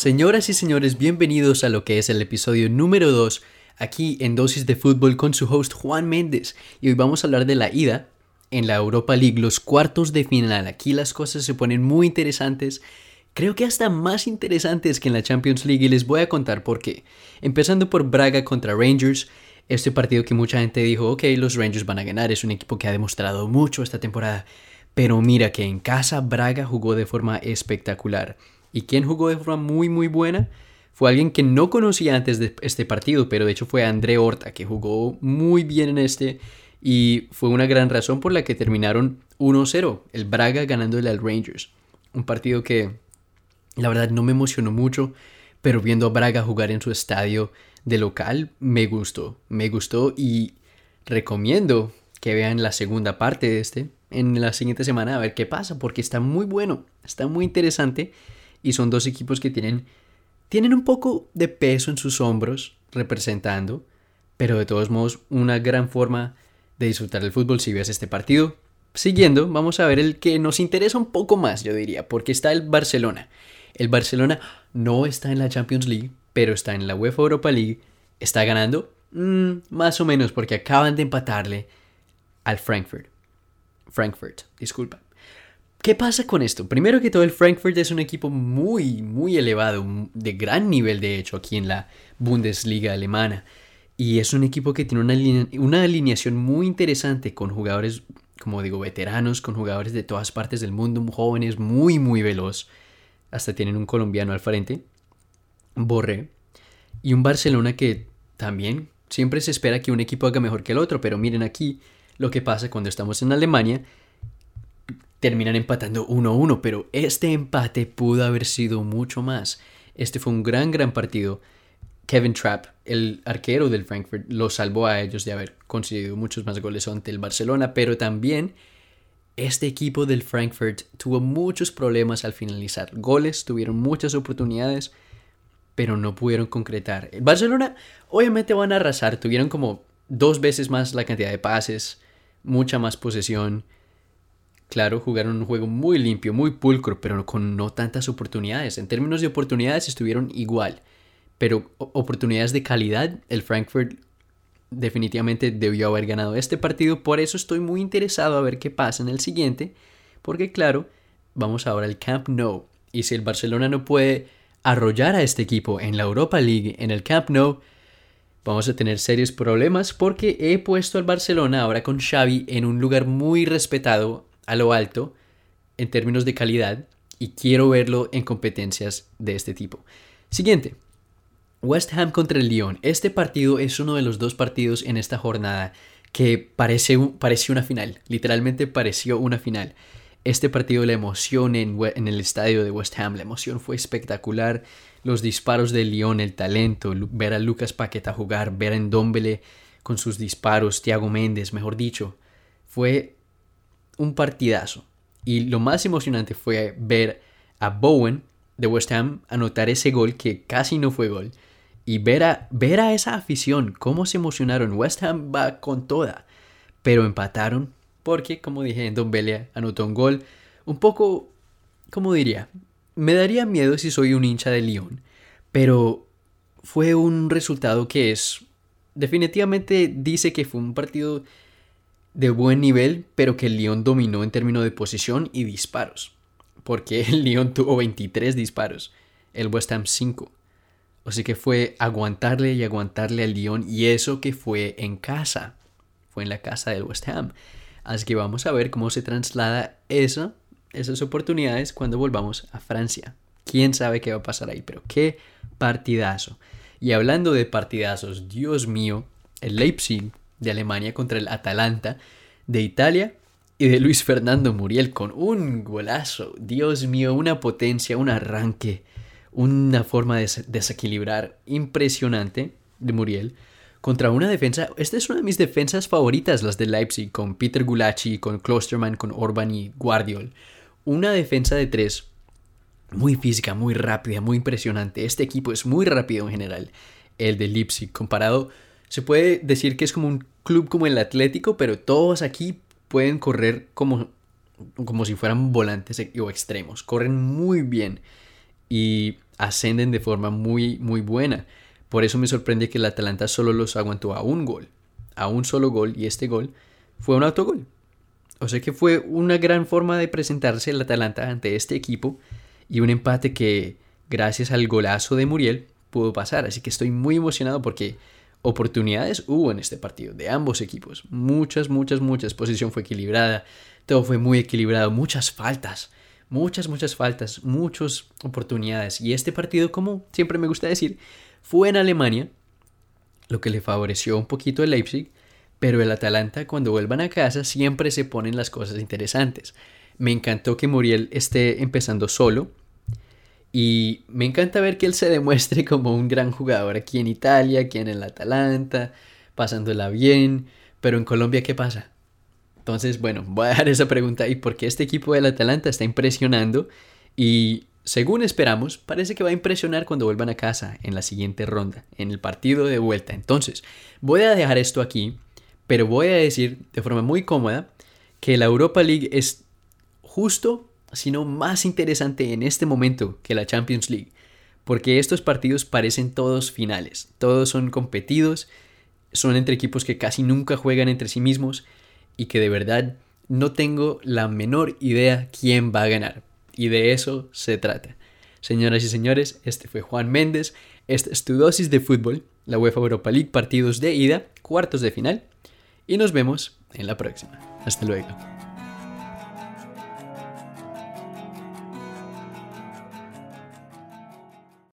Señoras y señores, bienvenidos a lo que es el episodio número 2 aquí en Dosis de Fútbol con su host Juan Méndez. Y hoy vamos a hablar de la ida en la Europa League, los cuartos de final. Aquí las cosas se ponen muy interesantes. Creo que hasta más interesantes que en la Champions League y les voy a contar por qué. Empezando por Braga contra Rangers, este partido que mucha gente dijo, ok, los Rangers van a ganar, es un equipo que ha demostrado mucho esta temporada. Pero mira que en casa Braga jugó de forma espectacular. ¿Y quién jugó de forma muy muy buena? Fue alguien que no conocía antes de este partido, pero de hecho fue André Horta, que jugó muy bien en este y fue una gran razón por la que terminaron 1-0, el Braga ganándole al Rangers. Un partido que la verdad no me emocionó mucho, pero viendo a Braga jugar en su estadio de local me gustó, me gustó y recomiendo que vean la segunda parte de este en la siguiente semana a ver qué pasa, porque está muy bueno, está muy interesante y son dos equipos que tienen, tienen un poco de peso en sus hombros representando, pero de todos modos una gran forma de disfrutar el fútbol si ves este partido. Siguiendo, vamos a ver el que nos interesa un poco más, yo diría, porque está el Barcelona. El Barcelona no está en la Champions League, pero está en la UEFA Europa League. ¿Está ganando? Mm, más o menos, porque acaban de empatarle al Frankfurt. Frankfurt, disculpa. ¿Qué pasa con esto? Primero que todo, el Frankfurt es un equipo muy, muy elevado, de gran nivel de hecho aquí en la Bundesliga alemana. Y es un equipo que tiene una, una alineación muy interesante con jugadores, como digo, veteranos, con jugadores de todas partes del mundo, jóvenes, muy, muy veloz. Hasta tienen un colombiano al frente, Borré. Y un Barcelona que también siempre se espera que un equipo haga mejor que el otro, pero miren aquí lo que pasa cuando estamos en Alemania terminan empatando 1-1, pero este empate pudo haber sido mucho más. Este fue un gran, gran partido. Kevin Trapp, el arquero del Frankfurt, lo salvó a ellos de haber conseguido muchos más goles ante el Barcelona, pero también este equipo del Frankfurt tuvo muchos problemas al finalizar goles, tuvieron muchas oportunidades, pero no pudieron concretar. El Barcelona obviamente van a arrasar, tuvieron como dos veces más la cantidad de pases, mucha más posesión, Claro, jugaron un juego muy limpio, muy pulcro, pero con no tantas oportunidades. En términos de oportunidades estuvieron igual, pero oportunidades de calidad, el Frankfurt definitivamente debió haber ganado este partido. Por eso estoy muy interesado a ver qué pasa en el siguiente, porque claro, vamos ahora al Camp Nou. Y si el Barcelona no puede arrollar a este equipo en la Europa League, en el Camp Nou, vamos a tener serios problemas porque he puesto al Barcelona ahora con Xavi en un lugar muy respetado a lo alto en términos de calidad y quiero verlo en competencias de este tipo. Siguiente. West Ham contra el Lyon. Este partido es uno de los dos partidos en esta jornada que parece, pareció una final. Literalmente pareció una final. Este partido, la emoción en, el estadio de West Ham, la emoción fue espectacular. Los disparos del Lyon, el talento, ver a Lucas Paqueta jugar, ver a Endombele con sus disparos, Thiago Méndez, mejor dicho. Fue un partidazo. Y lo más emocionante fue ver a Bowen de West Ham anotar ese gol que casi no fue gol. Y ver a, ver a esa afición, cómo se emocionaron. West Ham va con toda. Pero empataron porque, como dije, Don Belia anotó un gol. Un poco, ¿cómo diría? Me daría miedo si soy un hincha de Lyon. Pero fue un resultado que es... Definitivamente dice que fue un partido de buen nivel, pero que el Lyon dominó en términos de posición y disparos. Porque el Lyon tuvo 23 disparos, el West Ham 5. Así que fue aguantarle y aguantarle al Lyon y eso que fue en casa. Fue en la casa del West Ham. Así que vamos a ver cómo se traslada eso, esas oportunidades cuando volvamos a Francia. Quién sabe qué va a pasar ahí, pero qué partidazo. Y hablando de partidazos, Dios mío, el Leipzig de Alemania contra el Atalanta de Italia y de Luis Fernando Muriel con un golazo. Dios mío, una potencia, un arranque, una forma de desequilibrar impresionante de Muriel contra una defensa. Esta es una de mis defensas favoritas, las de Leipzig, con Peter Gulacsi, con Klosterman, con Orban y Guardiol. Una defensa de tres muy física, muy rápida, muy impresionante. Este equipo es muy rápido en general, el de Leipzig, comparado se puede decir que es como un club como el Atlético, pero todos aquí pueden correr como, como si fueran volantes o extremos. Corren muy bien. Y ascenden de forma muy, muy buena. Por eso me sorprende que el Atalanta solo los aguantó a un gol, a un solo gol, y este gol fue un autogol. O sea que fue una gran forma de presentarse el Atalanta ante este equipo y un empate que, gracias al golazo de Muriel, pudo pasar. Así que estoy muy emocionado porque oportunidades hubo en este partido de ambos equipos. Muchas, muchas, muchas. Posición fue equilibrada. Todo fue muy equilibrado. Muchas faltas. Muchas, muchas faltas. Muchas oportunidades. Y este partido, como siempre me gusta decir, fue en Alemania. Lo que le favoreció un poquito el Leipzig. Pero el Atalanta, cuando vuelvan a casa, siempre se ponen las cosas interesantes. Me encantó que Muriel esté empezando solo y me encanta ver que él se demuestre como un gran jugador aquí en Italia, aquí en el Atalanta, pasándola bien. Pero en Colombia, ¿qué pasa? Entonces, bueno, voy a dejar esa pregunta y porque este equipo del Atalanta está impresionando y según esperamos, parece que va a impresionar cuando vuelvan a casa en la siguiente ronda, en el partido de vuelta. Entonces, voy a dejar esto aquí, pero voy a decir de forma muy cómoda que la Europa League es justo sino más interesante en este momento que la Champions League, porque estos partidos parecen todos finales, todos son competidos, son entre equipos que casi nunca juegan entre sí mismos y que de verdad no tengo la menor idea quién va a ganar. Y de eso se trata. Señoras y señores, este fue Juan Méndez, esta es tu dosis de fútbol, la UEFA Europa League, partidos de ida, cuartos de final, y nos vemos en la próxima. Hasta luego.